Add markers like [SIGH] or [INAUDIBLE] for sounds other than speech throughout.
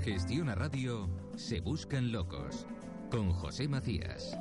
En Gestión a Radio se buscan locos con José Macías.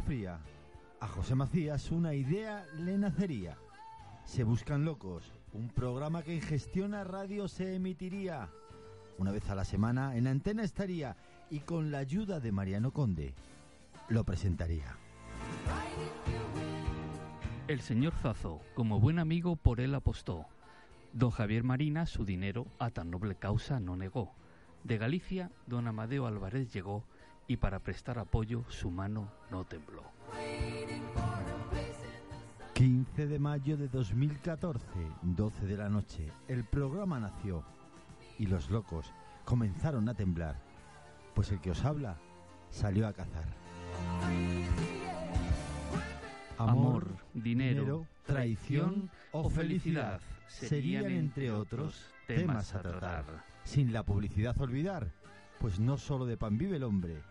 Fría, a José Macías una idea le nacería. Se buscan locos, un programa que en Gestiona Radio se emitiría. Una vez a la semana en antena estaría y con la ayuda de Mariano Conde lo presentaría. El señor Zazo, como buen amigo, por él apostó. Don Javier Marina su dinero a tan noble causa no negó. De Galicia, don Amadeo Álvarez llegó y para prestar apoyo su mano no tembló. 15 de mayo de 2014, 12 de la noche, el programa nació y los locos comenzaron a temblar, pues el que os habla salió a cazar. Amor, dinero, traición o felicidad serían, entre otros, temas a tratar. Sin la publicidad olvidar, pues no solo de pan vive el hombre,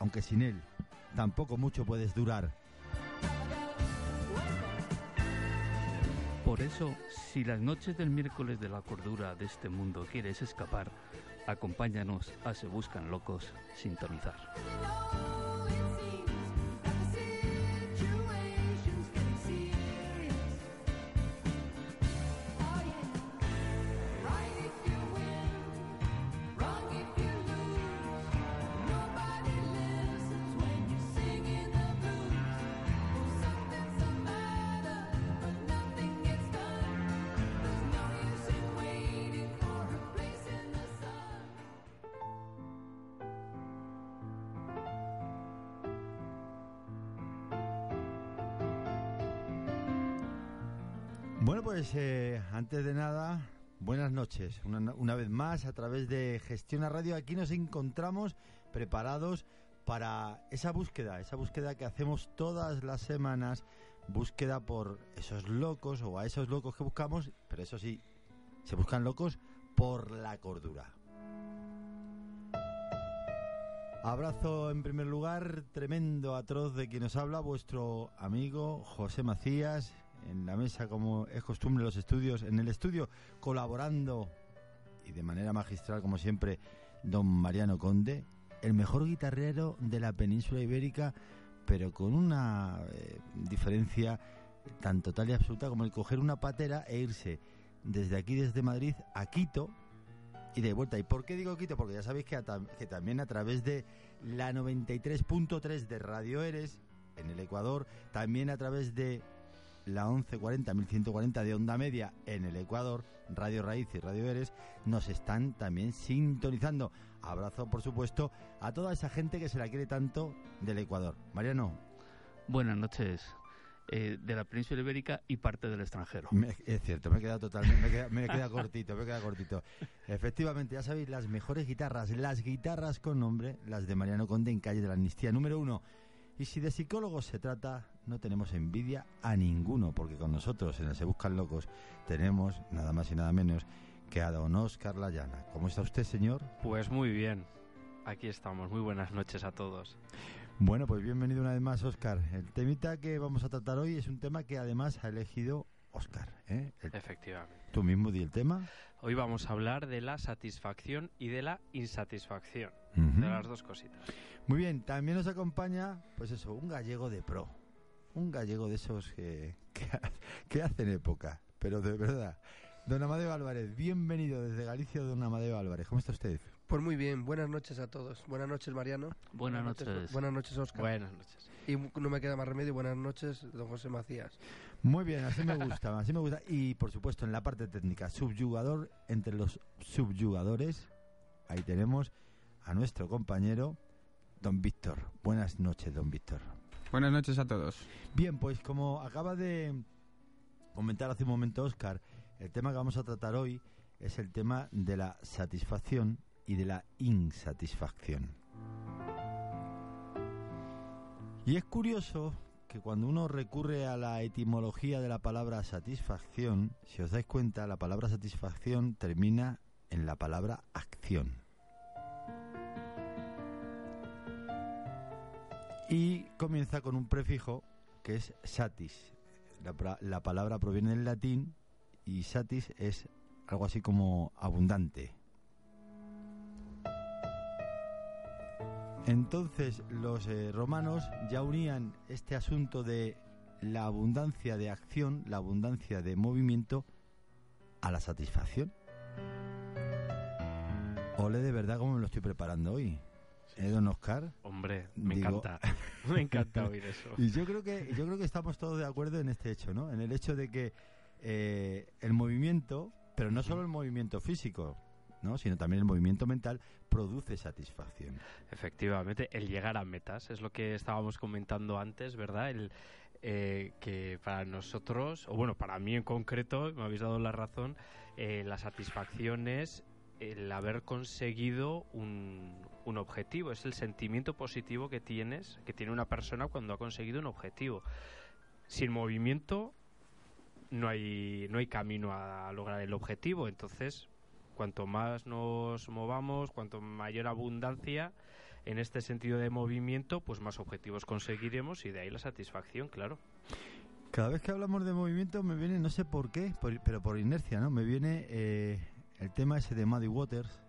aunque sin él tampoco mucho puedes durar. Por eso, si las noches del miércoles de la cordura de este mundo quieres escapar, acompáñanos a Se Buscan Locos sintonizar. Antes de nada, buenas noches. Una, una vez más, a través de Gestiona Radio, aquí nos encontramos preparados para esa búsqueda, esa búsqueda que hacemos todas las semanas, búsqueda por esos locos o a esos locos que buscamos, pero eso sí, se buscan locos por la cordura. Abrazo en primer lugar, tremendo atroz de quien nos habla, vuestro amigo José Macías, en la mesa como es costumbre los estudios, en el estudio colaborando y de manera magistral como siempre don Mariano Conde, el mejor guitarrero de la península ibérica, pero con una eh, diferencia tan total y absoluta como el coger una patera e irse desde aquí, desde Madrid, a Quito y de vuelta. ¿Y por qué digo Quito? Porque ya sabéis que también a través de la 93.3 de Radio Eres, en el Ecuador, también a través de la 1140, 1140 de onda media en el Ecuador, Radio Raíz y Radio Eres, nos están también sintonizando. Abrazo, por supuesto, a toda esa gente que se la quiere tanto del Ecuador. Mariano, Buenas noches eh, de la península ibérica y parte del extranjero. me- es cierto, me he quedado totalmente, me queda, me queda cortito, me queda cortito. Efectivamente, ya sabéis, las mejores guitarras, las guitarras con nombre, las de Mariano Conde en calle de la Amnistía número uno. Y si de psicólogos se trata, no tenemos envidia a ninguno, porque con nosotros en el Se Buscan Locos tenemos nada más y nada menos que a don Oscar Layana. ¿Cómo está usted, señor? Pues muy bien. Aquí estamos. Muy buenas noches a todos. Bueno, pues bienvenido una vez más, Oscar. El temita que vamos a tratar hoy es un tema que además ha elegido Oscar. ¿eh? El- Efectivamente. tú mismo di el tema. Hoy vamos a hablar de la satisfacción y de la insatisfacción. De las dos cositas. Muy bien, también nos acompaña, pues eso, un gallego de pro. Un gallego de esos que, que, ha- [LAUGHS] que hacen época, pero de verdad. Don Amadeo Álvarez, bienvenido desde Galicia, don Amadeo Álvarez. ¿Cómo está usted? Pues muy bien, buenas noches a todos. Buenas noches, Mariano. Buenas noches. Buenas noches, Oscar. Buenas noches. Y no me queda más remedio, buenas noches, don José Macías. Muy bien, así me gusta, [LAUGHS] así me gusta. Y por supuesto, en la parte técnica, subyugador entre los subyugadores, ahí tenemos a nuestro compañero, don Víctor. Buenas noches, don Víctor. Buenas noches a todos. Bien, pues como acaba de comentar hace un momento Oscar, el tema que vamos a tratar hoy es el tema de la satisfacción y de la insatisfacción. Y es curioso que cuando uno recurre a la etimología de la palabra satisfacción, si os dais cuenta, la palabra satisfacción termina en la palabra acción. Y comienza con un prefijo que es satis. La, la palabra proviene del latín y satis es algo así como abundante. Entonces los eh, romanos ya unían este asunto de la abundancia de acción, la abundancia de movimiento, a la satisfacción. Ole de verdad cómo me lo estoy preparando hoy. ¿Eh, don Oscar? Hombre, me Digo- encanta. [LAUGHS] me encanta oír eso. [LAUGHS] Y yo creo que yo creo que estamos todos de acuerdo en este hecho, ¿no? En el hecho de que eh, el movimiento, pero no solo el movimiento físico, ¿no? Sino también el movimiento mental produce satisfacción. Efectivamente, el llegar a metas es lo que estábamos comentando antes, ¿verdad? El eh, que para nosotros, o bueno, para mí en concreto, me habéis dado la razón, eh, la satisfacción es el haber conseguido un, un objetivo, es el sentimiento positivo que tienes, que tiene una persona cuando ha conseguido un objetivo. Sin movimiento no hay, no hay camino a lograr el objetivo, entonces cuanto más nos movamos, cuanto mayor abundancia en este sentido de movimiento, pues más objetivos conseguiremos y de ahí la satisfacción, claro. Cada vez que hablamos de movimiento me viene, no sé por qué, por- pero por inercia, ¿no? Me viene eh, el tema ese de Muddy Waters,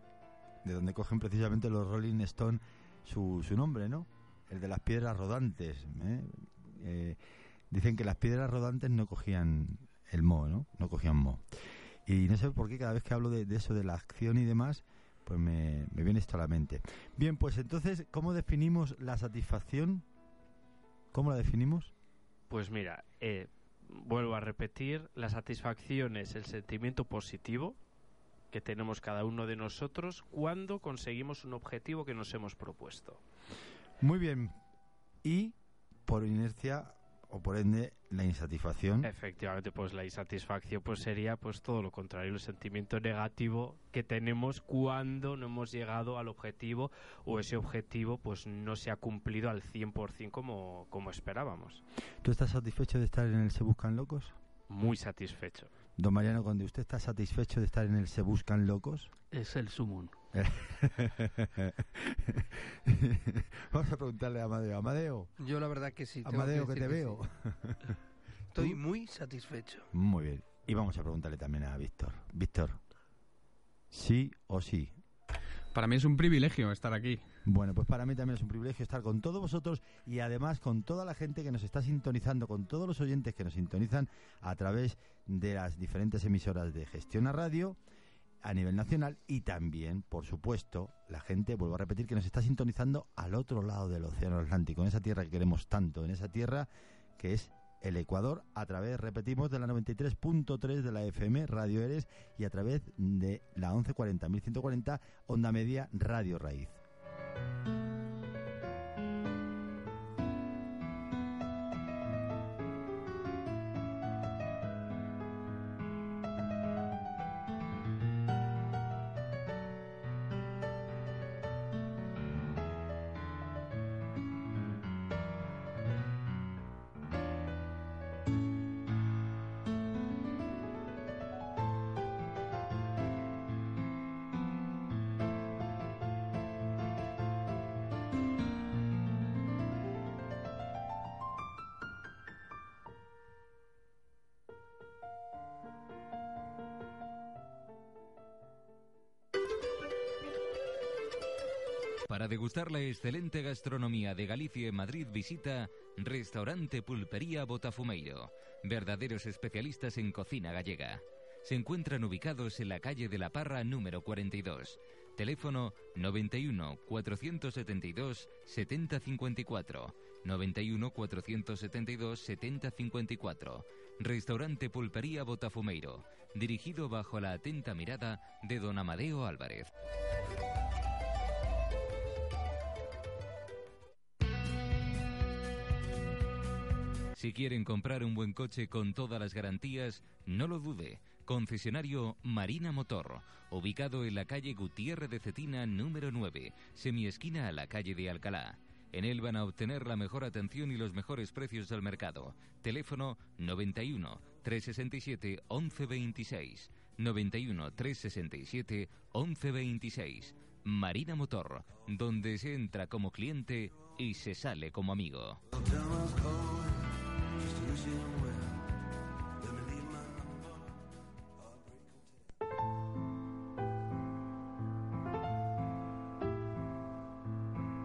de donde cogen precisamente los Rolling Stone su, su nombre, ¿no? El de las piedras rodantes. ¿eh? Eh, dicen que las piedras rodantes no cogían el mo, ¿no? No cogían mo. Y no sé por qué cada vez que hablo de, de eso, de la acción y demás, pues me, me viene esto a la mente. Bien, pues entonces, ¿cómo definimos la satisfacción? ¿Cómo la definimos? Pues mira, eh, vuelvo a repetir, la satisfacción es el sentimiento positivo que tenemos cada uno de nosotros cuando conseguimos un objetivo que nos hemos propuesto. Muy bien. Y por inercia o por ende la insatisfacción. Efectivamente, pues la insatisfacción pues sería pues todo lo contrario, el sentimiento negativo que tenemos cuando no hemos llegado al objetivo o ese objetivo pues no se ha cumplido al 100% como, como esperábamos. ¿Tú estás satisfecho de estar en el Se Buscan Locos? Muy satisfecho. Don Mariano Conde, ¿usted está satisfecho de estar en el Se Buscan Locos? Es el sumum. [LAUGHS] Vamos a preguntarle a Amadeo. Amadeo, Yo la verdad que sí. tengo Amadeo, que te veo. [LAUGHS] Estoy muy satisfecho. Muy bien. Y vamos a preguntarle también a Víctor. Víctor, ¿sí o sí? Para mí es un privilegio estar aquí. Bueno, pues para mí también es un privilegio estar con todos vosotros y además con toda la gente que nos está sintonizando, con todos los oyentes que nos sintonizan a través de las diferentes emisoras de Gestión a Radio a nivel nacional y también, por supuesto, la gente, vuelvo a repetir, que nos está sintonizando al otro lado del Océano Atlántico, en esa tierra que queremos tanto, en esa tierra que es el Ecuador, a través, repetimos, de la 93.3 de la FM Radio Eres y a través de la 1140.140 Onda Media Radio Raíz. Degustar la excelente gastronomía de Galicia y Madrid visita Restaurante Pulpería Botafumeiro, verdaderos especialistas en cocina gallega. Se encuentran ubicados en la calle de la Parra número 42. Teléfono 91 472 7054. 91 472 7054. Restaurante Pulpería Botafumeiro, dirigido bajo la atenta mirada de don Amadeo Álvarez. Si quieren comprar un buen coche con todas las garantías, no lo dude. Concesionario Marina Motor, ubicado en la calle Gutiérrez de Cetina número 9, semiesquina a la calle de Alcalá. En él van a obtener la mejor atención y los mejores precios del mercado. Teléfono 91 367 1126. 91 367 1126. Marina Motor, donde se entra como cliente y se sale como amigo.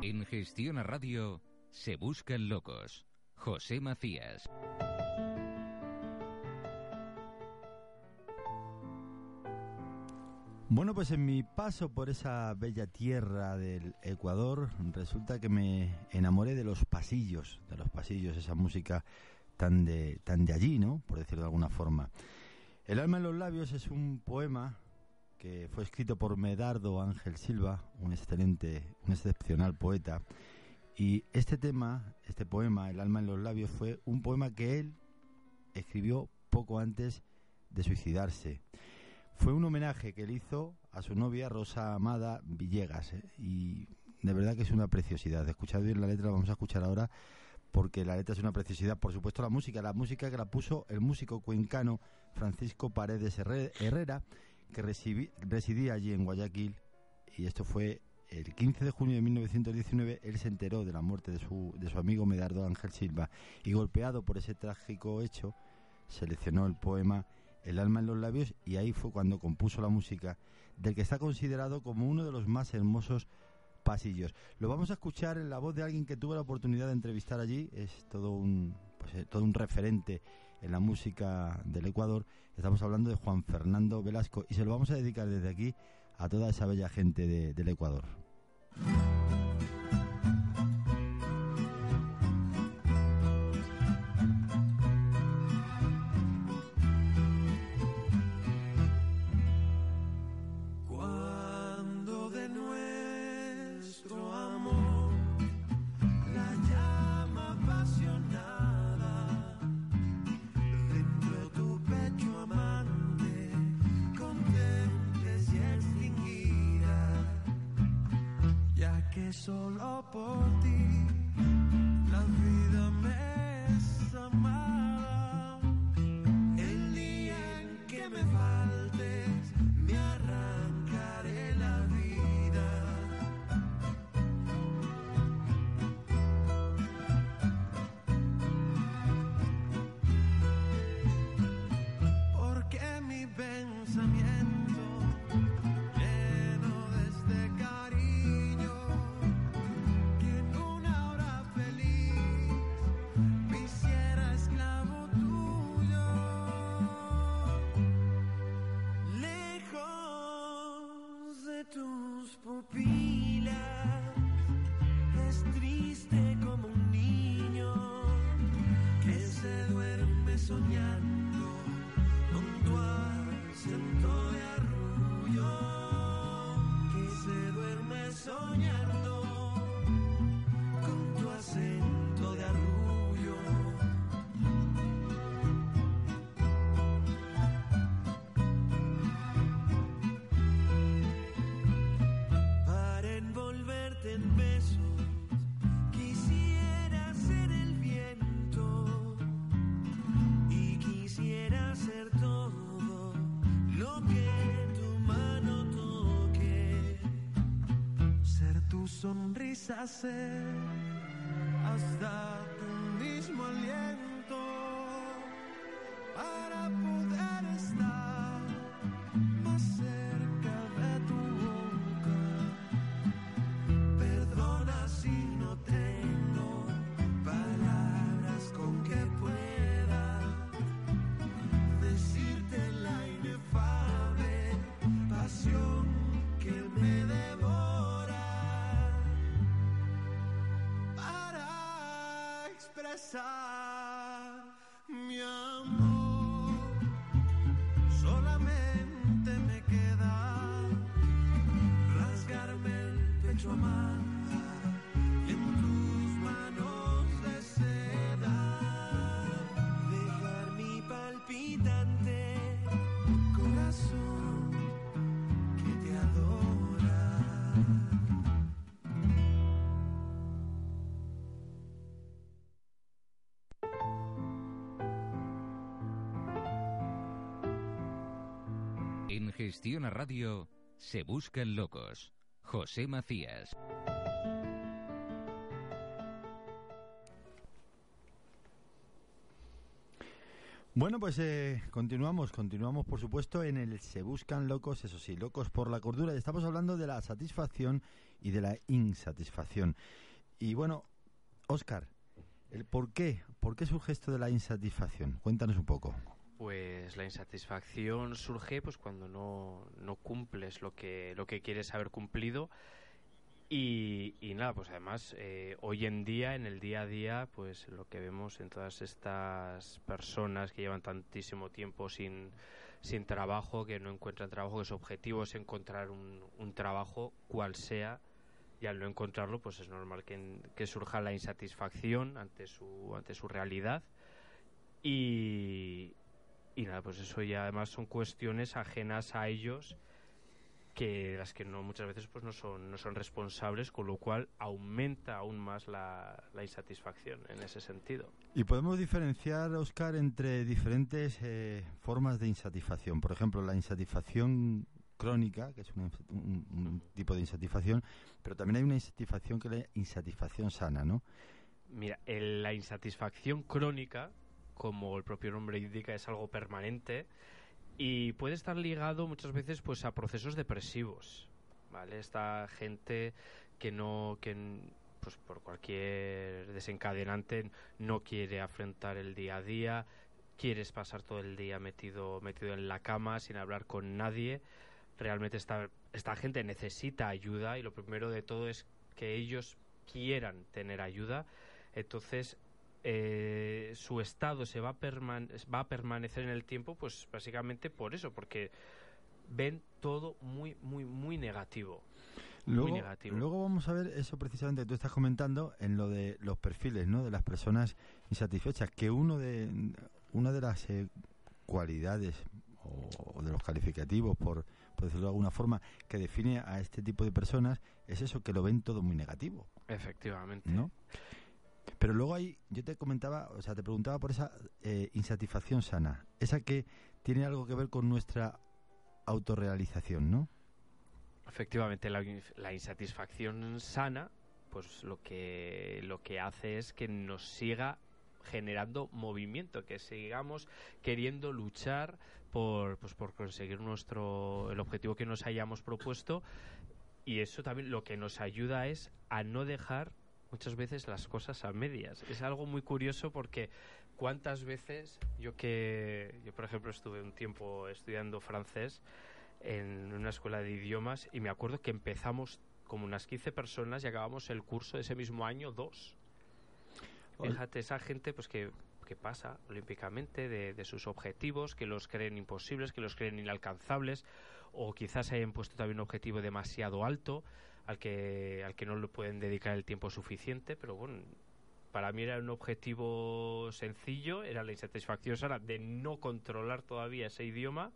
En Gestión a Radio se buscan locos. José Macías. Bueno, pues en mi paso por esa bella tierra del Ecuador, resulta que me enamoré de los pasillos, de los pasillos, esa música tan de, tan de allí, ¿no? Por decirlo de alguna forma. El alma en los labios es un poema que fue escrito por Medardo Ángel Silva, un excelente, un excepcional poeta. Y este tema, este poema, El alma en los labios, fue un poema que él escribió poco antes de suicidarse. Fue un homenaje que él hizo a su novia Rosa Amada Villegas. ¿eh? Y de verdad que es una preciosidad. De escuchar bien la letra, vamos a escuchar ahora, porque la letra es una preciosidad. Por supuesto, la música, la música que la puso el músico cuencano Francisco Paredes Herrera, que residía allí en Guayaquil. Y esto fue el 15 de junio de 1919. Él se enteró de la muerte de su, de su amigo Medardo Ángel Silva. Y golpeado por ese trágico hecho, seleccionó el poema el alma en los labios y ahí fue cuando compuso la música del que está considerado como uno de los más hermosos pasillos. Lo vamos a escuchar en la voz de alguien que tuve la oportunidad de entrevistar allí, es todo un pues, eh, todo un referente en la música del Ecuador. Estamos hablando de Juan Fernando Velasco y se lo vamos a dedicar desde aquí a toda esa bella gente de, del Ecuador. Sonrisa ser hasta tu mismo aliento para poder estar En Gestión a Radio se buscan locos. José Macías. Bueno, pues eh, continuamos, continuamos por supuesto en el Se Buscan Locos, eso sí, locos por la cordura. Estamos hablando de la satisfacción y de la insatisfacción. Y bueno, Óscar, el por qué, ¿por qué surge esto de la insatisfacción? Cuéntanos un poco. Pues la insatisfacción surge pues cuando no, no cumples lo que, lo que quieres haber cumplido y, y nada, pues además eh, hoy en día, en el día a día, pues lo que vemos en todas estas personas que llevan tantísimo tiempo sin, sin trabajo, que no encuentran trabajo, que su objetivo es encontrar un, un trabajo, cual sea, y al no encontrarlo, pues es normal que, que surja la insatisfacción ante su, ante su realidad. Y, y nada, pues eso ya además son cuestiones ajenas a ellos que las que no muchas veces pues no son no son responsables con lo cual aumenta aún más la, la insatisfacción en ese sentido Y podemos diferenciar, Óscar, entre diferentes eh, formas de insatisfacción. Por ejemplo, la insatisfacción crónica, que es inf- un, un tipo de insatisfacción, pero también hay una insatisfacción que es la insatisfacción sana, ¿no? mira el- la insatisfacción crónica como el propio nombre indica es algo permanente y puede estar ligado muchas veces pues a procesos depresivos vale esta gente que no que pues por cualquier desencadenante no quiere afrontar el día a día quieres pasar todo el día metido metido en la cama sin hablar con nadie. Realmente esta esta gente necesita ayuda y lo primero de todo es que ellos quieran tener ayuda. Entonces eh, su estado se va a, va a permanecer en el tiempo pues básicamente por eso porque ven todo muy muy muy negativo Luego, muy negativo luego vamos a ver eso precisamente que tú estás comentando en lo de los perfiles, ¿no? De las personas insatisfechas, que uno de una de las eh, cualidades o, o de los calificativos, por, por decirlo de alguna forma, que define a este tipo de personas es eso que lo ven todo muy negativo. efectivamente ¿no? Pero luego ahí, yo te comentaba, o sea, te preguntaba por esa eh, insatisfacción sana, esa que tiene algo que ver con nuestra autorrealización, ¿no? Efectivamente, la, la insatisfacción sana, pues lo que, lo que hace es que nos siga generando movimiento, que sigamos queriendo luchar por, pues, por conseguir nuestro, el objetivo que nos hayamos propuesto y eso también lo que nos ayuda es a no dejar muchas veces las cosas a medias. Es algo muy curioso porque cuántas veces yo que yo por ejemplo estuve un tiempo estudiando francés en una escuela de idiomas y me acuerdo que empezamos como unas 15 personas y acabamos el curso ese mismo año dos. Fíjate, esa gente pues que, que pasa olímpicamente de, de sus objetivos, que los creen imposibles, que los creen inalcanzables, o quizás hayan puesto también un objetivo demasiado alto al que, al que no le pueden dedicar el tiempo suficiente, pero bueno, para mí era un objetivo sencillo, era la insatisfacción sana de no controlar todavía ese idioma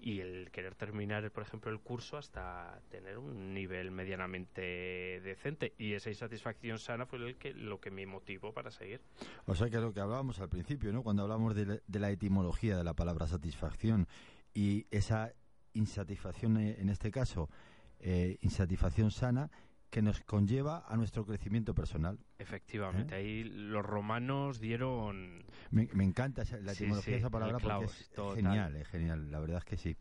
y el querer terminar, por ejemplo, el curso hasta tener un nivel medianamente decente. Y esa insatisfacción sana fue el que, lo que me motivó para seguir. O sea que lo que hablábamos al principio, ¿no? Cuando hablamos de, la- de la etimología de la palabra satisfacción y esa insatisfacción eh, en este caso, eh, insatisfacción sana, que nos conlleva a nuestro crecimiento personal. Efectivamente, ahí los romanos dieron... Me, me encanta la Sí, etimología sí, de esa palabra porque es total. genial, es genial, la verdad es que sí.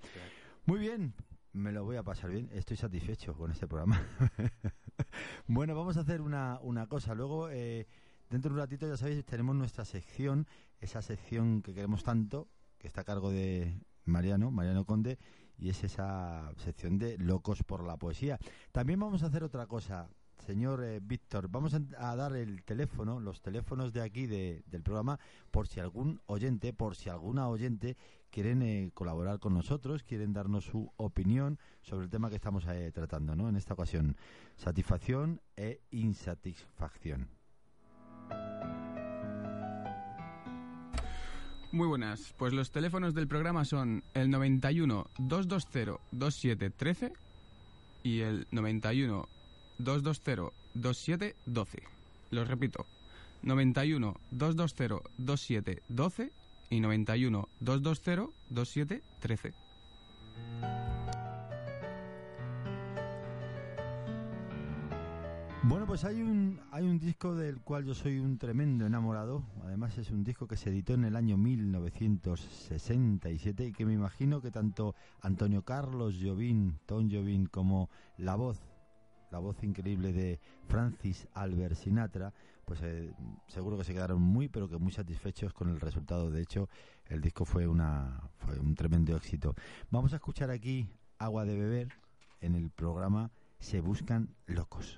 Muy bien, me lo voy a pasar bien, estoy satisfecho con este programa. [LAUGHS] bueno, vamos a hacer una, una cosa, luego eh, dentro de un ratito ya sabéis tenemos nuestra sección, esa sección que queremos tanto, que está a cargo de Mariano, Mariano Conde, y es esa sección de Locos por la Poesía. También vamos a hacer otra cosa, señor eh, Víctor, vamos a, dar el teléfono, los teléfonos de aquí de- del programa, por si algún oyente, por si alguna oyente quieren eh, colaborar con nosotros, quieren darnos su opinión sobre el tema que estamos eh, tratando, ¿no? En esta ocasión, satisfacción e insatisfacción. Muy buenas. Pues los teléfonos del programa son el 91 220 2713 y el 91 220 2712. Los repito. 91 220 2712 y 91 220 2713. Bueno, pues hay un, hay un disco del cual yo soy un tremendo enamorado. Además es un disco que se editó en el año 1967 y que me imagino que tanto Antonio Carlos Jobim, Tom Jobim, como la voz, la voz increíble de Francis Albert Sinatra, pues eh, seguro que se quedaron muy, pero que muy satisfechos con el resultado. De hecho, el disco fue, una, fue un tremendo éxito. Vamos a escuchar aquí Agua de Beber en el programa Se Buscan Locos.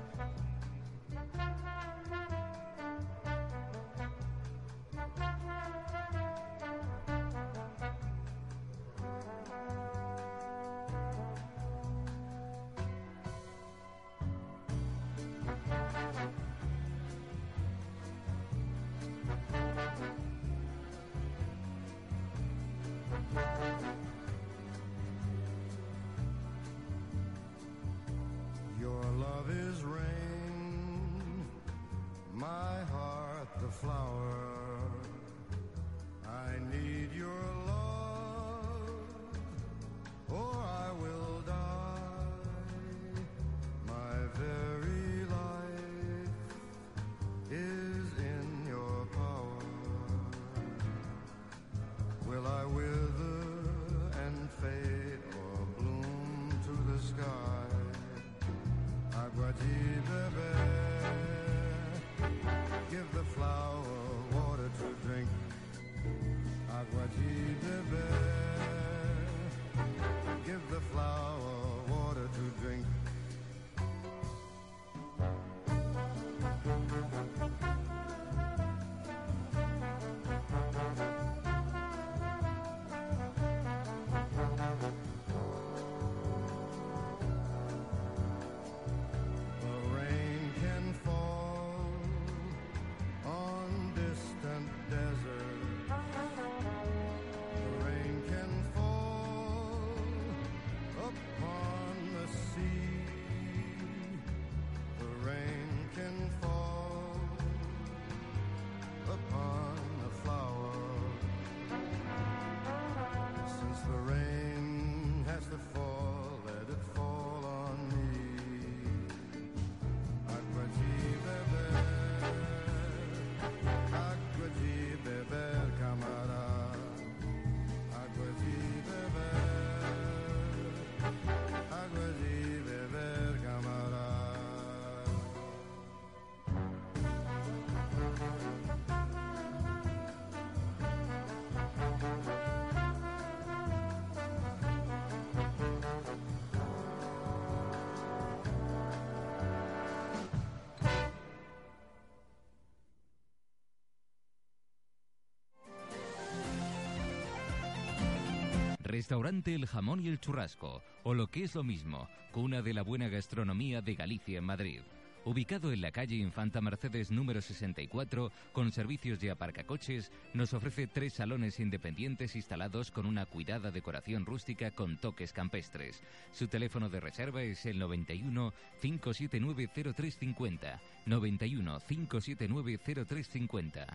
Restaurante El Jamón y el Churrasco, o lo que es lo mismo, cuna de la buena gastronomía de Galicia en Madrid. Ubicado en la calle Infanta Mercedes número 64, con servicios de aparcacoches, nos ofrece tres salones independientes instalados con una cuidada decoración rústica con toques campestres. Su teléfono de reserva es el 91 579 0350. 91 579 0350.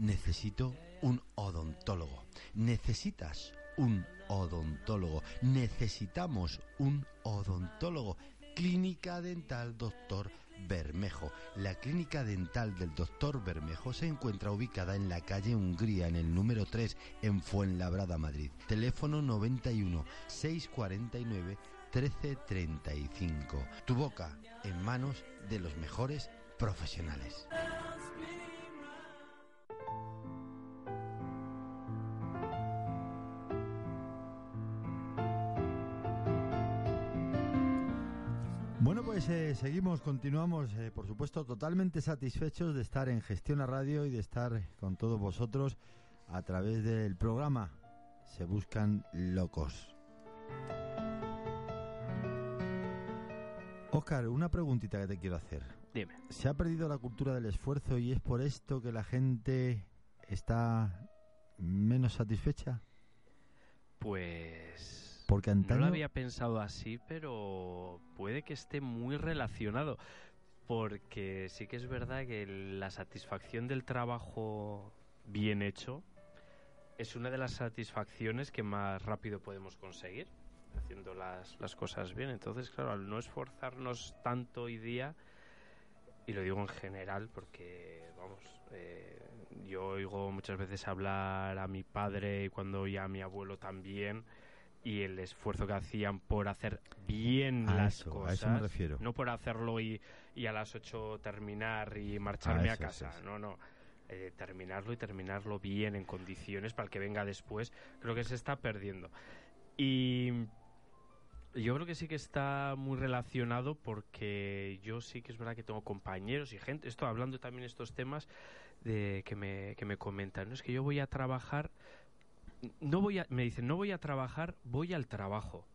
Necesito un odontólogo. Necesitas un odontólogo. Necesitamos un odontólogo. Clínica Dental Doctor Bermejo. La clínica dental del Doctor Bermejo se encuentra ubicada en la calle Hungría, en el número 3, en Fuenlabrada, Madrid. Teléfono 91 649 1335. Tu boca en manos de los mejores profesionales. Eh, seguimos, continuamos, eh, por supuesto, totalmente satisfechos de estar en Gestión a Radio y de estar con todos vosotros a través del programa Se Buscan Locos. Oscar, una preguntita que te quiero hacer. Dime. ¿Se ha perdido la cultura del esfuerzo y es por esto que la gente está menos satisfecha? Pues... Porque No antaño... lo había pensado así, pero puede que esté muy relacionado. Porque sí que es verdad que la satisfacción del trabajo bien hecho es una de las satisfacciones que más rápido podemos conseguir haciendo las, las cosas bien. Entonces, claro, al no esforzarnos tanto hoy día, y lo digo en general porque, vamos, eh, yo oigo muchas veces hablar a mi padre y cuando oía a mi abuelo también, y el esfuerzo que hacían por hacer bien A las eso, a cosas. eso me refiero. No por hacerlo y, y a las 8 terminar y marcharme a, eso, eso, casa. eso. No, no. Eh, terminarlo y terminarlo bien en condiciones para el que venga después. Creo que se está perdiendo. Y yo creo que sí que está muy relacionado porque yo sí que es verdad que tengo compañeros y gente, estoy hablando también de estos temas de que me, que me comentan, no es que yo voy a trabajar, no voy a, me dicen, no voy a trabajar, voy al trabajo.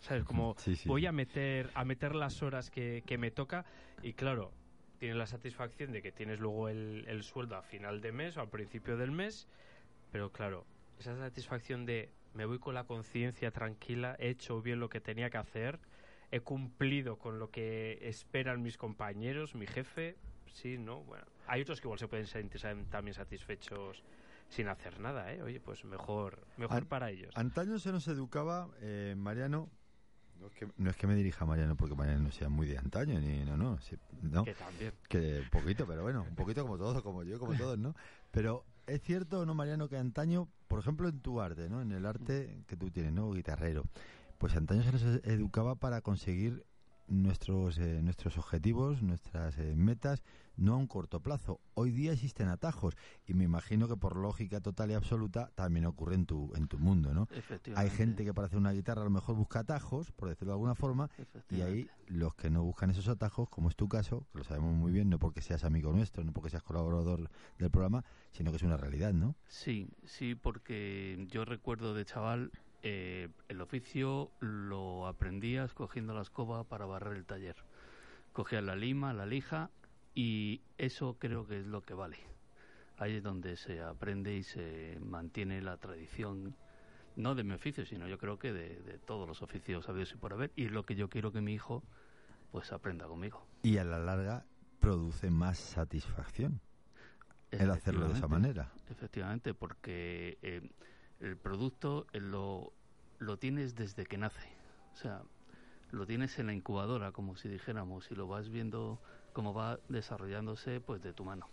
¿Sabes? Como [LAUGHS] Sí, sí, voy a meter, a meter las horas que, que me toca y claro, tienes la satisfacción de que tienes luego el, el sueldo a final de mes o al principio del mes, pero claro, esa satisfacción de me voy con la conciencia tranquila, he hecho bien lo que tenía que hacer, he cumplido con lo que esperan mis compañeros, mi jefe, sí, ¿no? Bueno, hay otros que igual se pueden sentir también satisfechos sin hacer nada, ¿eh? Oye, pues mejor, mejor An- para ellos. Antaño se nos educaba, eh, Mariano. No es, que, no es que me dirija a Mariano porque Mariano no sea muy de antaño, ni no, no, no, Que también. que un poquito, pero bueno, un poquito como todos, como yo, como todos, ¿no? Pero es cierto, ¿no, Mariano, que antaño, por ejemplo, en tu arte, ¿no? En el arte que tú tienes, ¿no? Guitarrero, pues antaño se nos educaba para conseguir nuestros eh, nuestros objetivos, nuestras eh, metas, no a un corto plazo. Hoy día existen atajos y me imagino que por lógica total y absoluta también ocurre en tu en tu mundo, ¿no? Hay gente que para hacer una guitarra a lo mejor busca atajos, por decirlo de alguna forma, y ahí los que no buscan esos atajos, como es tu caso, que lo sabemos muy bien, no porque seas amigo nuestro, no porque seas colaborador del programa, sino que es una realidad, ¿no? Sí, sí, porque yo recuerdo de chaval eh, el oficio lo aprendías cogiendo la escoba para barrer el taller. Cogías la lima, la lija y eso creo que es lo que vale. Ahí es donde se aprende y se mantiene la tradición, no de mi oficio, sino yo creo que de, de todos los oficios habidos y por haber. Y es lo que yo quiero que mi hijo pues aprenda conmigo. Y a la larga produce más satisfacción el hacerlo de esa manera. Efectivamente, porque eh, el producto eh, lo, lo tienes desde que nace. O sea, lo tienes en la incubadora, como si dijéramos, y lo vas viendo cómo va desarrollándose pues de tu mano.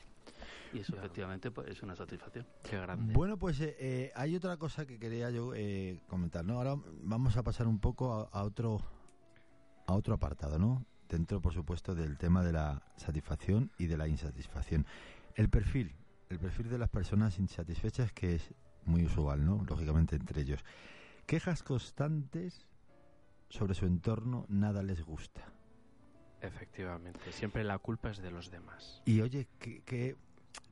Y eso efectivamente pues, es una satisfacción. Qué grande. Bueno, pues eh, eh, hay otra cosa que quería yo eh, comentar, ¿no? Ahora vamos a pasar un poco a, a otro a otro apartado, ¿no? Dentro, por supuesto, del tema de la satisfacción y de la insatisfacción. El perfil, el perfil de las personas insatisfechas que es muy usual, ¿no? Lógicamente entre ellos. Quejas constantes sobre su entorno, nada les gusta. Efectivamente. Siempre la culpa es de los demás. Y oye, qué, qué,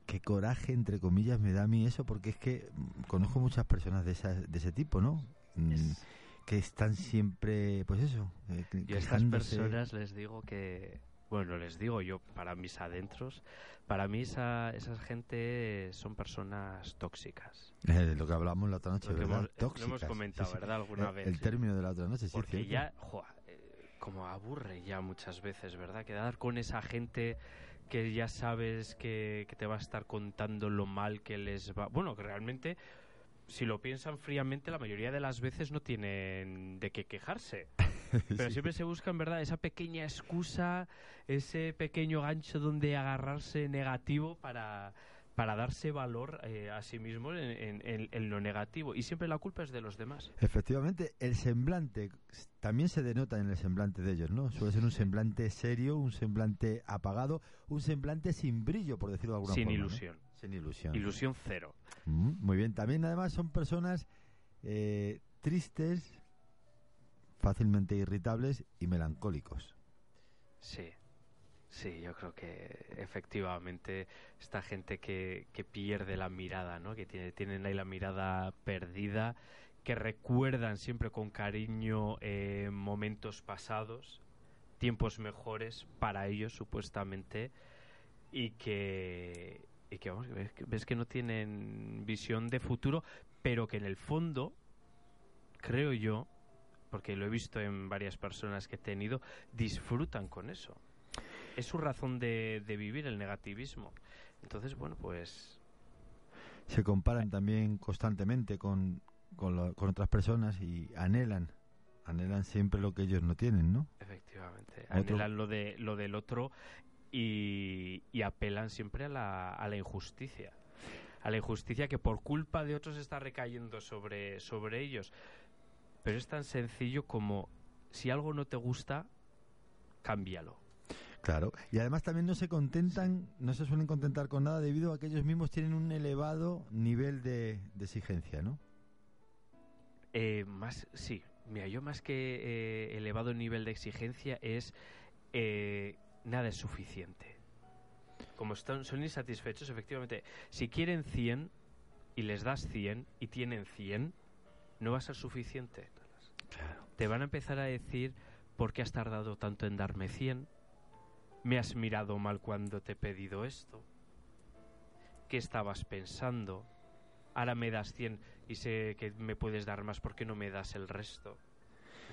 qué coraje, entre comillas, me da a mí eso, porque es que mm, conozco muchas personas de, esa, de ese tipo, ¿no? Mm, Es- Que están siempre, pues eso, eh, que- Yo a estas personas les digo que, bueno, les digo yo para mis adentros, para mí esa, esa gente son personas tóxicas. Eh, lo que hablamos la otra noche, Lo que ¿verdad? hemos, lo hemos comentado, sí, sí. ¿verdad? Alguna Eh, vez. El sí. término de la otra noche, sí, Porque ya, joa, como aburre ya muchas veces, ¿verdad? Quedar con esa gente que ya sabes que, que te va a estar contando lo mal que les va. Bueno, que realmente, si lo piensan fríamente, la mayoría de las veces no tienen de qué quejarse. [LAUGHS] Pero Sí. siempre se busca, en verdad, esa pequeña excusa, ese pequeño gancho donde agarrarse negativo para, para darse valor eh, a sí mismo en, en- en- en lo negativo. Y siempre la culpa es de los demás. Efectivamente, el semblante también se denota en el semblante de ellos, ¿no? Suele ser un semblante serio, un semblante apagado, un semblante sin brillo, por decirlo de alguna Sin forma. ¿no? ilusión. Sin ilusión. Ilusión cero. Mm, Muy bien. También, además, son personas eh, tristes, fácilmente irritables y melancólicos. Sí, sí, yo creo que efectivamente esta gente que, que pierde la mirada, ¿no? Que tiene, tienen ahí la mirada perdida, que recuerdan siempre con cariño eh, momentos pasados, tiempos mejores para ellos supuestamente, y que, y que vamos, ves, ves que no tienen visión de futuro, pero que en el fondo, creo yo, porque lo he visto en varias personas que he tenido, disfrutan con eso. Es su razón de, de vivir el negativismo. Entonces, bueno, pues Se comparan también constantemente con, con, lo- con otras personas y anhelan, anhelan siempre lo que ellos no tienen, ¿no? efectivamente, Otro- anhelan lo, de, lo del otro y, y apelan siempre a la, a la injusticia. A la injusticia que por culpa de otros está recayendo sobre, sobre ellos. Pero es tan sencillo como si algo no te gusta, cámbialo. Claro, y además también no se contentan, no se suelen contentar con nada debido a que ellos mismos tienen un elevado nivel de, de exigencia, ¿no? Eh, más, sí. Mira, yo más que eh, elevado nivel de exigencia es eh, nada es suficiente. Como están, son insatisfechos, efectivamente, si quieren 100 y les das 100 y tienen 100, no va a ser suficiente. Te van a empezar a decir por qué has tardado tanto en darme 100, me has mirado mal cuando te he pedido esto, qué estabas pensando, ahora me das 100 y sé que me puedes dar más, ¿por qué no me das el resto?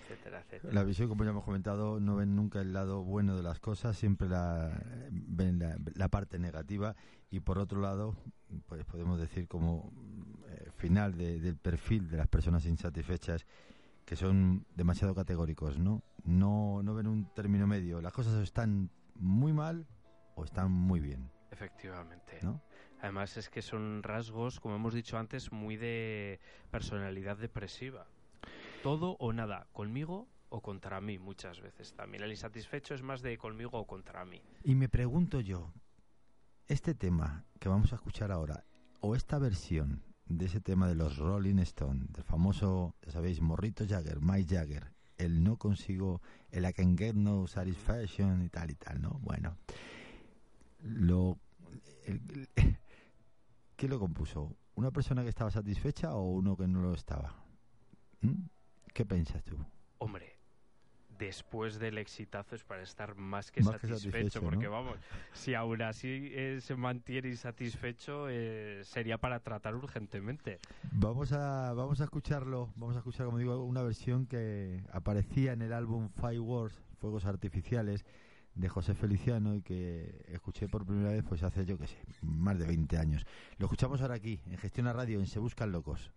Etcétera, etcétera. La visión, como ya hemos comentado, no ven nunca el lado bueno de las cosas, siempre la, ven la, la parte negativa y por otro lado, pues podemos decir como eh, final de- del perfil de las personas insatisfechas que son demasiado categóricos, ¿no? No, no ven un término medio, las cosas están muy mal o están muy bien, Efectivamente. ¿no? Además es que son rasgos, como hemos dicho antes, muy de personalidad depresiva. Todo o nada, conmigo o contra mí muchas veces también. El insatisfecho es más de conmigo o contra mí. Y me pregunto yo, este tema que vamos a escuchar ahora, o esta versión de ese tema de los Rolling Stone, del famoso, ya sabéis, Morrito Jagger, Mike Jagger, el no consigo, el I can get no satisfaction y tal y tal, ¿no? Bueno, lo, el- [LAUGHS] ¿quién lo compuso? ¿Una persona que estaba satisfecha o uno que no lo estaba? ¿Mm? ¿Qué piensas tú? Hombre, después del exitazo es para estar más que Más que satisfecho, satisfecho, porque ¿no? vamos, si aún así eh, se mantiene insatisfecho, eh, sería para tratar urgentemente. Vamos a, vamos a escucharlo, vamos a escuchar, como digo, una versión que aparecía en el álbum Fireworks, Fuegos Artificiales, de José Feliciano y que escuché por primera vez pues hace, yo qué sé, más de 20 años. Lo escuchamos ahora aquí, en Gestión a Radio, en Se Buscan Locos.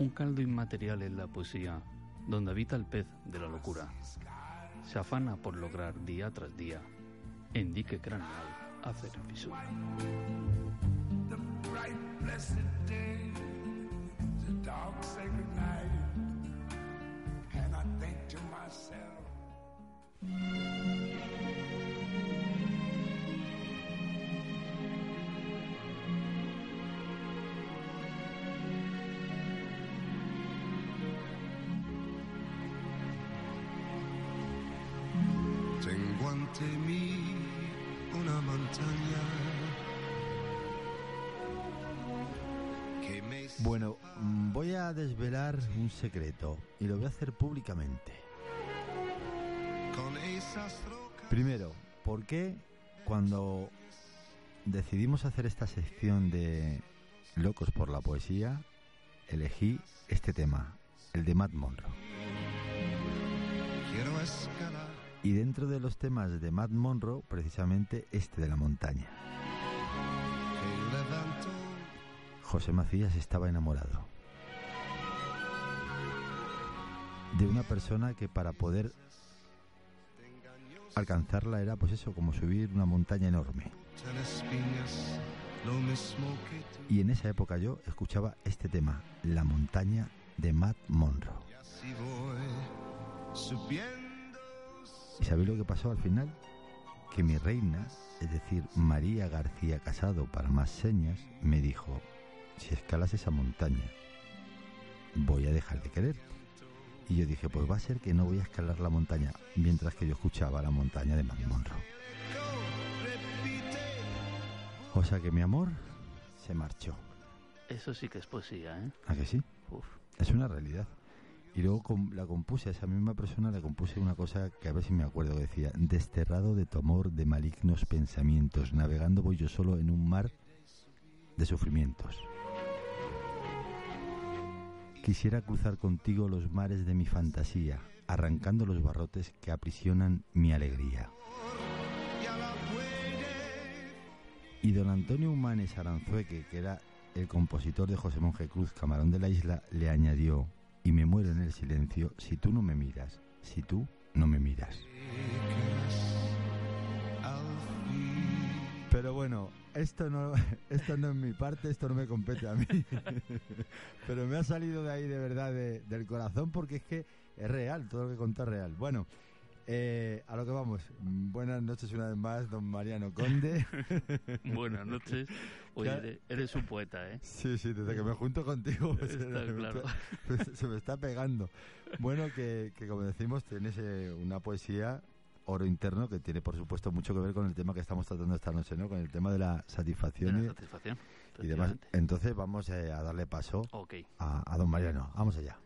Un caldo inmaterial en la poesía, donde habita el pez de la locura. Se afana por lograr día tras día, en dique craneal, hacer fisura. dark and I think to myself. Ante mí una montaña que me Bueno, mm, voy a desvelar un secreto y lo voy a hacer públicamente. con esas rocas Primero, ¿por qué cuando decidimos hacer esta sección de Locos por la Poesía, elegí este tema, el de Matt Monroe? quiero escalar Y dentro de los temas de Matt Monroe, precisamente este de la montaña. José Macías estaba enamorado de una persona que para poder alcanzarla era pues eso, como subir una montaña enorme. Y en esa época yo escuchaba este tema, La montaña de Matt Monroe. Y así voy subiendo ¿Y sabéis lo que pasó al final? Que mi reina, es decir, María García Casado para más señas, me dijo, si escalas esa montaña, voy a dejar de quererte. Y yo dije, pues va a ser que no voy a escalar la montaña, mientras que yo escuchaba la montaña de Matt Monroe. O sea que mi amor se marchó. Eso sí que es poesía, ¿eh? ¿A que sí? Uf. Es una realidad. Y luego la compuse, a esa misma persona le compuse una cosa que a ver si me acuerdo que decía, desterrado de tu amor de malignos pensamientos, navegando voy yo solo en un mar de sufrimientos. Quisiera cruzar contigo los mares de mi fantasía, arrancando los barrotes que aprisionan mi alegría. la Y don Antonio Humanes Aranzueque, que era el compositor de José Monje Cruz, Camarón de la Isla, le añadió, y me muero en el silencio si tú no me miras, si tú no me miras. Pero bueno, esto no, [LAUGHS] esto no es mi parte, esto no me compete a mí. [LAUGHS] Pero me ha salido de ahí de verdad, de- del corazón, porque es que es real, todo lo que contar es real. Bueno, eh, a lo que vamos. Buenas noches una vez más, don Mariano Conde. [LAUGHS] Buenas noches. Oye, eres, eres un poeta, ¿eh? Sí, sí, desde que me junto contigo pues, Está se, me claro. está, se me está pegando. Bueno, que, que como decimos, tienes eh, una poesía oro interno que tiene, por supuesto, mucho que ver con el tema que estamos tratando esta noche, ¿no? Con el tema de la De satisfacción la y, satisfacción. y demás. Entonces vamos eh, a darle paso a don Mariano. Vamos allá.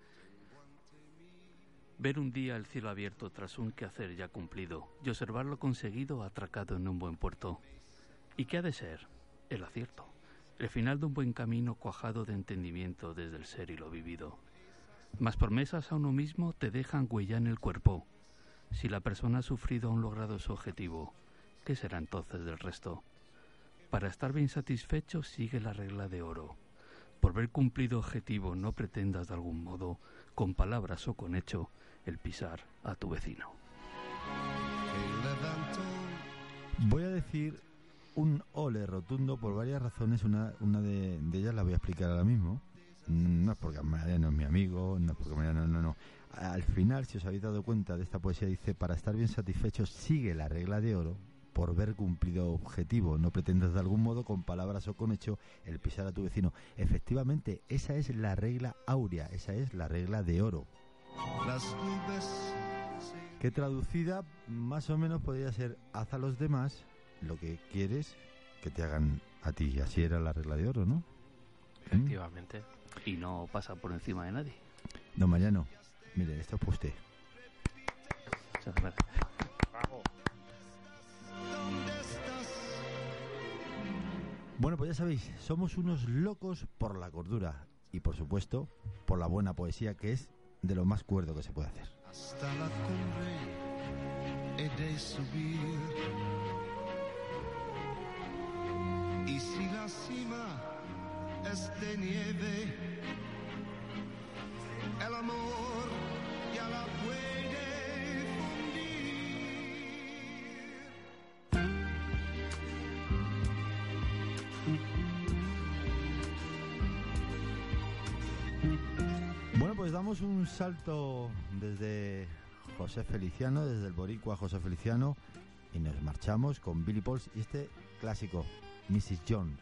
Ver un día el cielo abierto tras un quehacer ya cumplido y observarlo conseguido atracado en un buen puerto. ¿Y qué ha de ser? El acierto. El final de un buen camino cuajado de entendimiento desde el ser y lo vivido. Mas promesas a uno mismo te dejan huella en el cuerpo. Si la persona ha sufrido aún logrado su objetivo, ¿qué será entonces del resto? Para estar bien satisfecho sigue la regla de oro. Por ver cumplido objetivo no pretendas de algún modo, con palabras o con hecho, el pisar a tu vecino. Voy a decir un ole rotundo por varias razones. Una, de, ellas la voy a explicar ahora mismo. No es porque Mariano es mi amigo, no es porque Mariano, no, no. Al final, si os habéis dado cuenta de esta poesía, dice, para estar bien satisfecho, sigue la regla de oro. Por ver cumplido objetivo, no pretendas de algún modo, con palabras o con hecho, el pisar a tu vecino. Efectivamente, esa es la regla áurea, esa es la regla de oro. las nubes que traducida más o menos podría ser haz a los demás lo que quieres que te hagan a ti. Así era la regla de oro, ¿no? ¿Mm? Efectivamente. Y no pasa por encima de nadie. Don Mariano, mire, esto es para usted. Muchas gracias. Bueno, pues ya sabéis, somos unos locos por la cordura y por supuesto por la buena poesía que es de lo más cuerdo que se puede hacer. Hasta la cumbre he de subir. Y si la cima es de nieve, damos un salto desde José Feliciano, desde el boricua José Feliciano, y nos marchamos con Billy Pauls y este clásico, Mrs. John.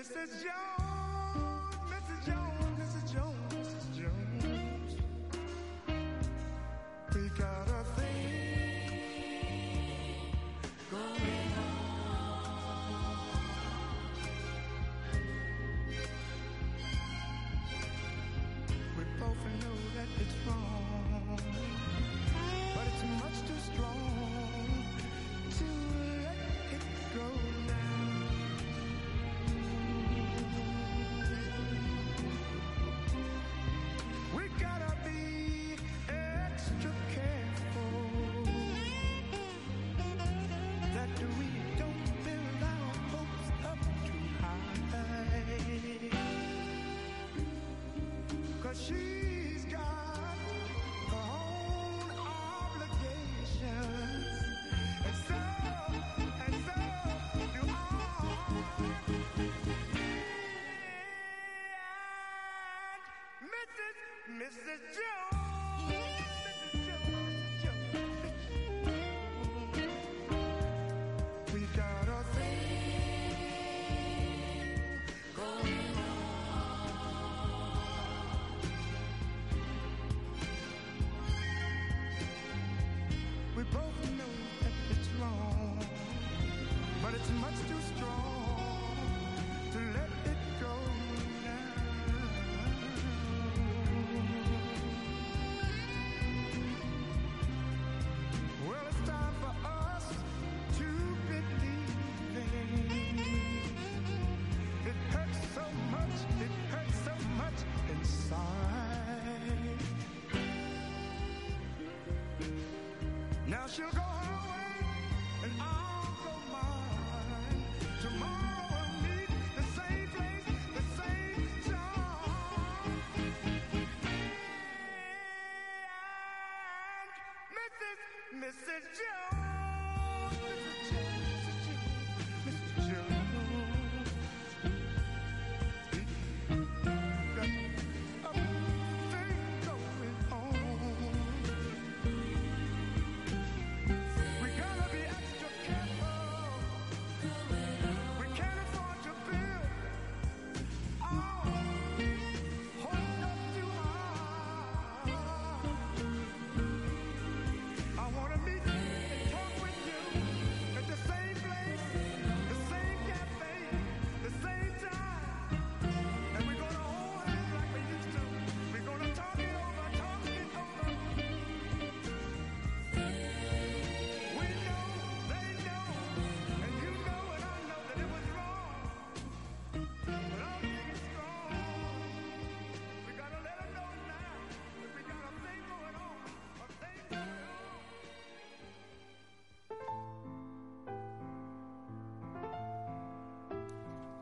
This is John.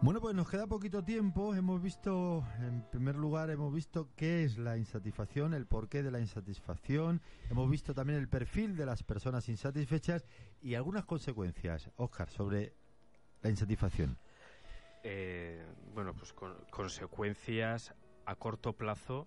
Bueno, pues nos queda poquito tiempo. Hemos visto, en primer lugar, hemos visto qué es la insatisfacción, el porqué de la insatisfacción. Hemos visto también el perfil de las personas insatisfechas y algunas consecuencias, Oscar, sobre la insatisfacción. Eh, bueno, pues consecuencias a corto plazo,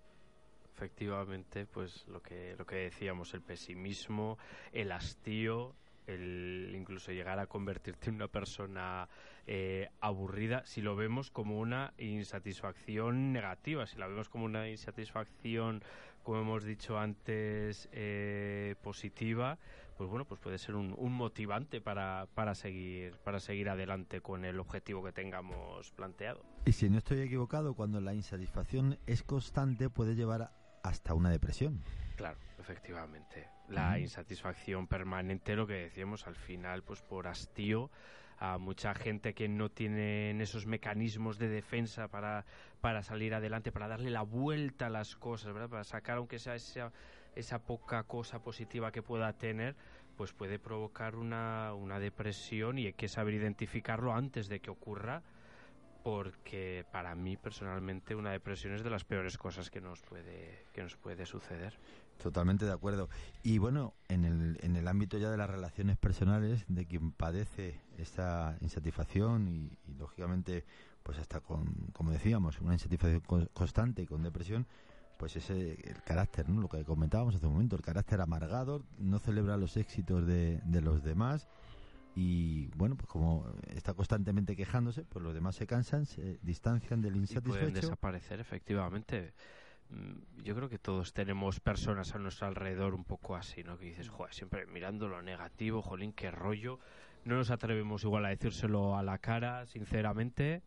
efectivamente, pues lo que, lo que decíamos, el pesimismo, el hastío, el incluso llegar a convertirte en una persona eh, aburrida, si lo vemos como una insatisfacción negativa, si la vemos como una insatisfacción, como hemos dicho antes, eh, positiva, pues bueno, pues puede ser un, un motivante para, para seguir para seguir adelante con el objetivo que tengamos planteado. Y si no estoy equivocado, cuando la insatisfacción es constante puede llevar a- hasta una depresión. Claro, efectivamente. La insatisfacción permanente, lo que decíamos al final, pues por hastío, a mucha gente que no tiene esos mecanismos de defensa para, para salir adelante, para darle la vuelta a las cosas, ¿verdad? Para sacar, aunque sea esa, esa poca cosa positiva que pueda tener, pues puede provocar una, una depresión y hay que saber identificarlo antes de que ocurra porque para mí personalmente una depresión es de las peores cosas que nos puede que nos puede suceder. Totalmente de acuerdo. Y bueno, en el, en el ámbito ya de las relaciones personales, de quien padece esta insatisfacción y, y, lógicamente, pues hasta con, como decíamos, una insatisfacción co- constante y con depresión, pues ese el carácter, ¿no? Lo que comentábamos hace un momento, el carácter amargado, no celebra los éxitos de, de los demás y bueno, pues como está constantemente quejándose, pues los demás se cansan, se distancian del Y pueden insatisfecho. desaparecer efectivamente. Mm, Yo creo que todos tenemos personas a nuestro alrededor un poco así, ¿no? Que dices, joder, siempre mirando lo negativo, jolín, qué rollo. No nos atrevemos igual a decírselo a la cara, sinceramente,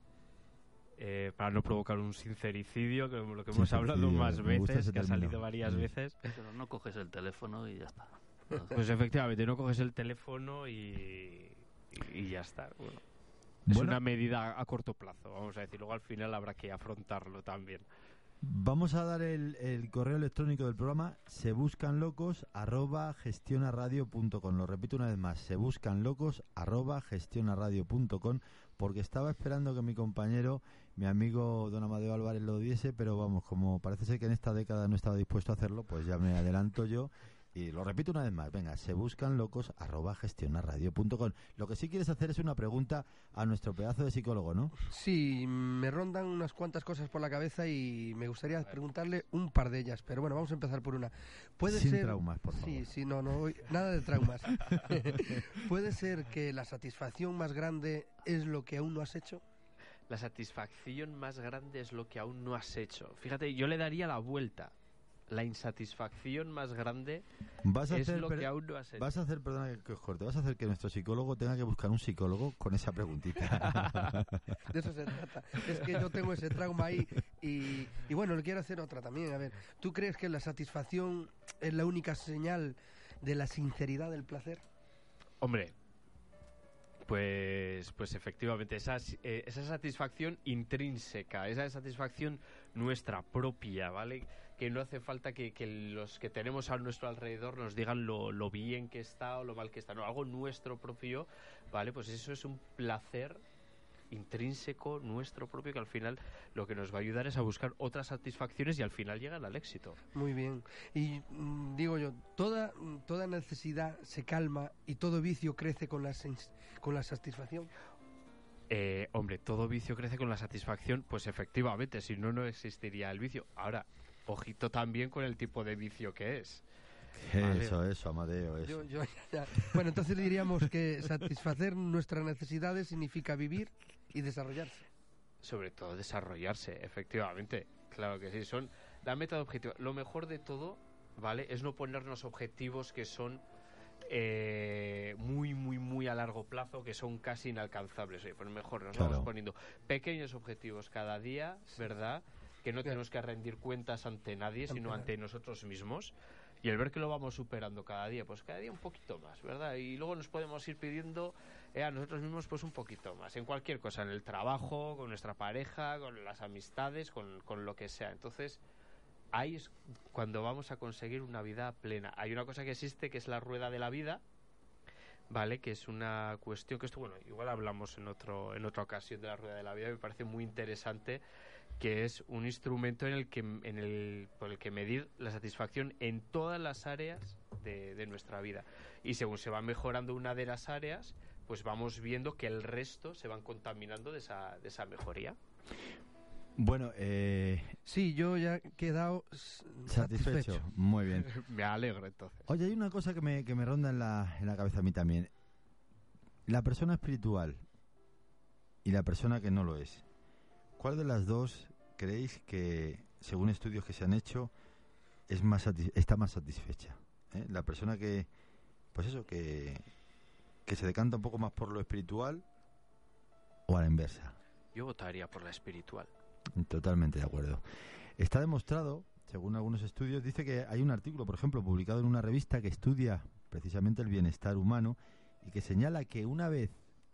eh, para no provocar un sincericidio, que lo que hemos hablado más veces, que ha salido varias Mm. veces. Pero no coges el teléfono y ya está. [LAUGHS] Pues efectivamente, no coges el teléfono y, y, y ya está. Bueno, es Bueno. una medida a corto plazo, vamos a decir. Luego al final habrá que afrontarlo también. Vamos a dar el, correo electrónico del programa se buscan locos arroba gestionaradio.com. Lo repito una vez más, se buscan locos arroba gestionaradio.com porque estaba esperando que mi compañero, mi amigo don Amadeo Álvarez lo diese, pero vamos, como parece ser que en esta década no estaba dispuesto a hacerlo, pues ya me adelanto yo. Y lo repito una vez más, venga, se buscan locos arroba gestionaradio.com. Lo que sí quieres hacer es una pregunta a nuestro pedazo de psicólogo, ¿no? Sí, me rondan unas cuantas cosas por la cabeza y me gustaría preguntarle un par de ellas, pero bueno, vamos a empezar por una. ¿Puede Sin ser traumas, por Sí, favor. sí, no, no, hoy- nada de traumas. [LAUGHS] [LAUGHS] ¿Puede ser que la satisfacción más grande es lo que aún no has hecho? La satisfacción más grande es lo que aún no has hecho. Fíjate, yo le daría la vuelta. La insatisfacción más grande Vas a es hacer, lo per- que aún no has hecho. Vas a hacer, perdona que- os corte, vas a hacer que nuestro psicólogo tenga que buscar un psicólogo con esa preguntita. [LAUGHS] De eso se trata. Es que yo tengo ese trauma ahí y, y bueno, le quiero hacer otra también. A ver, ¿tú crees que la satisfacción es la única señal de la sinceridad del placer? Hombre, pues, pues efectivamente, esa, eh, esa satisfacción intrínseca, esa satisfacción nuestra propia, ¿vale? Que no hace falta que, que los que tenemos a nuestro alrededor nos digan lo, lo bien que está o lo mal que está, no, algo nuestro propio, ¿vale? Pues eso es un placer intrínseco nuestro propio que al final lo que nos va a ayudar es a buscar otras satisfacciones y al final llegar al éxito. Muy bien. Y mm, digo yo, toda, toda necesidad se calma y todo vicio crece con la, con la satisfacción. Eh, hombre, todo vicio crece con la satisfacción, pues efectivamente, si no, no existiría el vicio. Ahora, ojito también con el tipo de vicio que es. Eso, eso, Amadeo, eso. Yo- yo ya- ya. Bueno, entonces diríamos que satisfacer nuestras necesidades significa vivir y desarrollarse. Sobre todo desarrollarse, efectivamente. Claro que sí, son la meta de objetivo. Lo mejor de todo, ¿vale? Es no ponernos objetivos que son eh, muy, muy, muy a largo plazo, que son casi inalcanzables. Oye, pues mejor nos Claro. vamos poniendo pequeños objetivos cada día, ¿verdad? Que no tenemos que rendir cuentas ante nadie, sino Ante nosotros mismos. Y el ver que lo vamos superando cada día, pues cada día un poquito más, ¿verdad? Y luego nos podemos ir pidiendo eh, a nosotros mismos pues un poquito más, en cualquier cosa, en el trabajo, con nuestra pareja, con las amistades, con, con lo que sea. Entonces, ahí es cuando vamos a conseguir una vida plena. Hay una cosa que existe que es la rueda de la vida, ¿vale? Que es una cuestión que esto, bueno, igual hablamos en, otro, en otra ocasión de la rueda de la vida, me parece muy interesante que es un instrumento en el que en el por el que medir la satisfacción en todas las áreas de, de nuestra vida y según se va mejorando una de las áreas pues vamos viendo que el resto se van contaminando de esa, de esa mejoría Bueno, eh, Sí, yo ya he quedado satisfecho. Muy bien. [LAUGHS] Me alegro entonces. Oye, hay una cosa que me, que me ronda en la, en la cabeza a mí también. La persona espiritual y la persona que no lo es. ¿Cuál de las dos creéis que, según estudios que se han hecho, es más está más satisfecha? ¿Eh? La persona que, pues eso, que, que se decanta un poco más por lo espiritual o a la inversa. Yo votaría por la espiritual. Totalmente de acuerdo. Está demostrado, según algunos estudios, dice que hay un artículo, por ejemplo, publicado en una revista que estudia precisamente el bienestar humano y que señala que una vez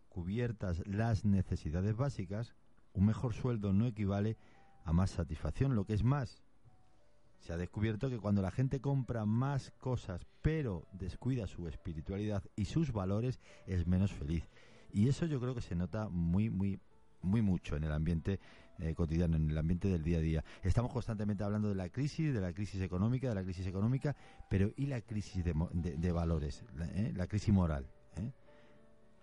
cubiertas las necesidades básicas, un mejor sueldo no equivale a más satisfacción. Lo que es más, se ha descubierto que cuando la gente compra más cosas pero descuida su espiritualidad y sus valores, es menos feliz. Y eso yo creo que se nota muy, muy, muy mucho en el ambiente eh, cotidiano, en el ambiente del día a día. Estamos constantemente hablando de la crisis, de la crisis económica, de la crisis económica, pero ¿y la crisis de, de- de valores? La, eh? la crisis moral. ¿eh?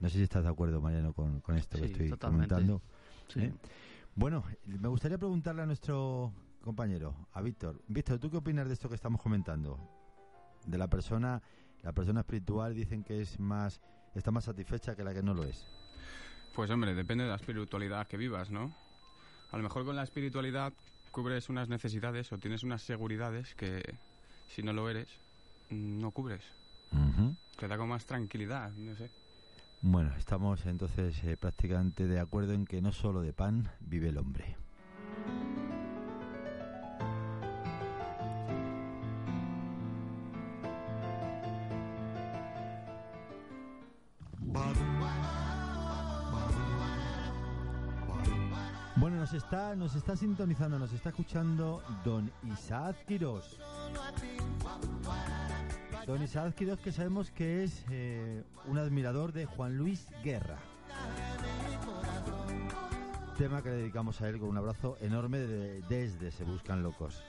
No sé si estás de acuerdo, Mariano, con, con esto que estoy totalmente. comentando. Sí. ¿eh? Bueno, me gustaría preguntarle a nuestro compañero, a Víctor. Víctor, ¿tú qué opinas de esto que estamos comentando? De la persona, la persona espiritual dicen que es más, está más satisfecha que la que no lo es. Pues hombre, depende de la espiritualidad que vivas, ¿no? A lo mejor con la espiritualidad cubres unas necesidades o tienes unas seguridades que si no lo eres, no cubres. Ujú. Te da como más tranquilidad, no sé. Bueno, estamos entonces eh, prácticamente de acuerdo en que no solo de pan vive el hombre. Bueno, nos está, nos está sintonizando, nos está escuchando don Isaac Quirós. Don Isaac que sabemos que es eh, un admirador de Juan Luis Guerra. Tema que le dedicamos a él con un abrazo enorme de- desde Se Buscan Locos.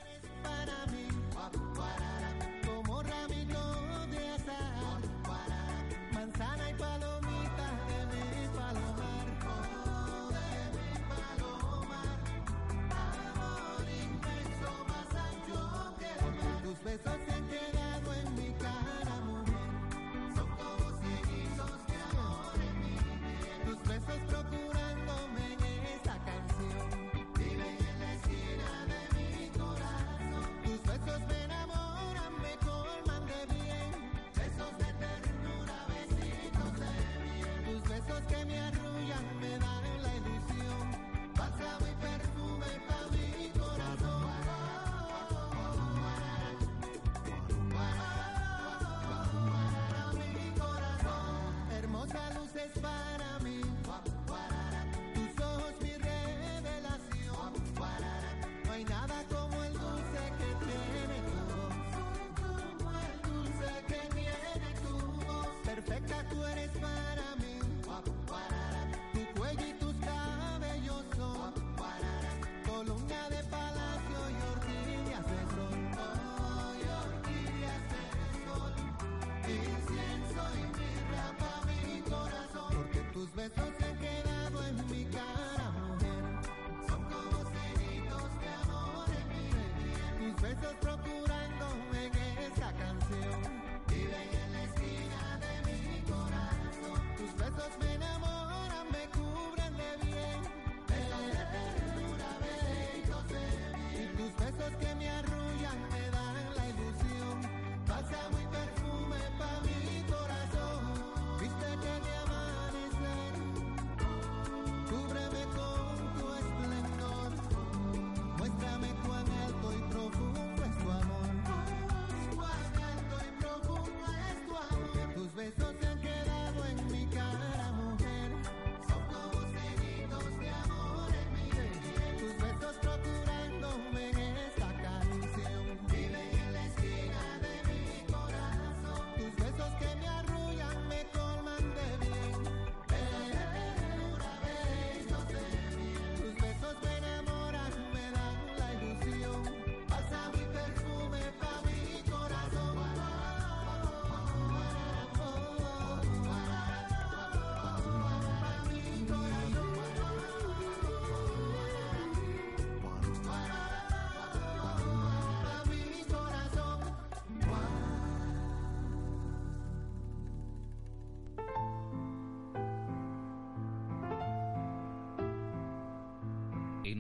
Cause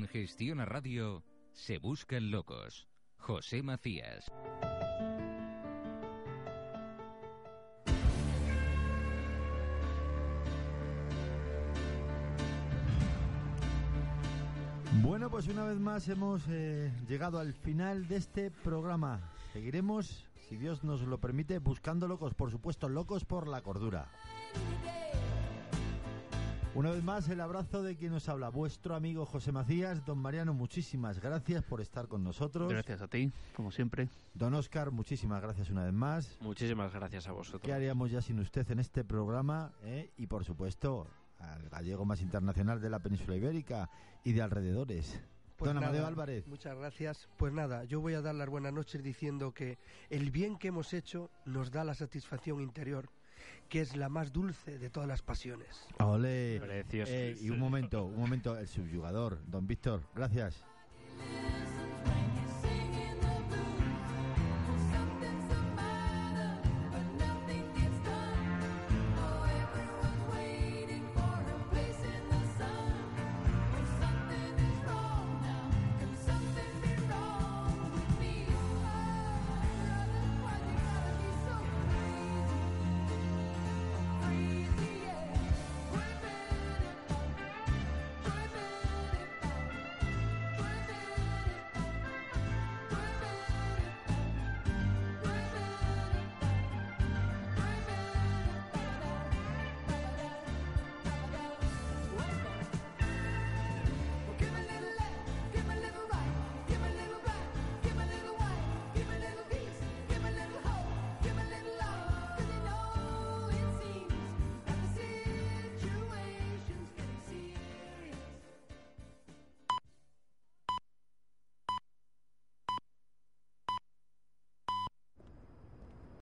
En Gestión a Radio se buscan locos. José Macías. Bueno, pues una vez más hemos eh, llegado al final de este programa. Seguiremos, si Dios nos lo permite, buscando locos, por supuesto, locos por la cordura. Una vez más, el abrazo de quien nos habla, vuestro amigo José Macías. Don Mariano, muchísimas gracias por estar con nosotros. Gracias a ti, como siempre. Don Oscar, muchísimas gracias una vez más. Muchísimas gracias a vosotros. ¿Qué haríamos ya sin usted en este programa? eh? Y por supuesto, al gallego más internacional de la península ibérica y de alrededores. Pues Don nada, Amadeo Álvarez. Muchas gracias. Pues nada, yo voy a dar las buenas noches diciendo que el bien que hemos hecho nos da la satisfacción interior, que es la más dulce de todas las pasiones. Ole. Precioso. Eh, y un momento, un momento, el subyugador, don Víctor, gracias.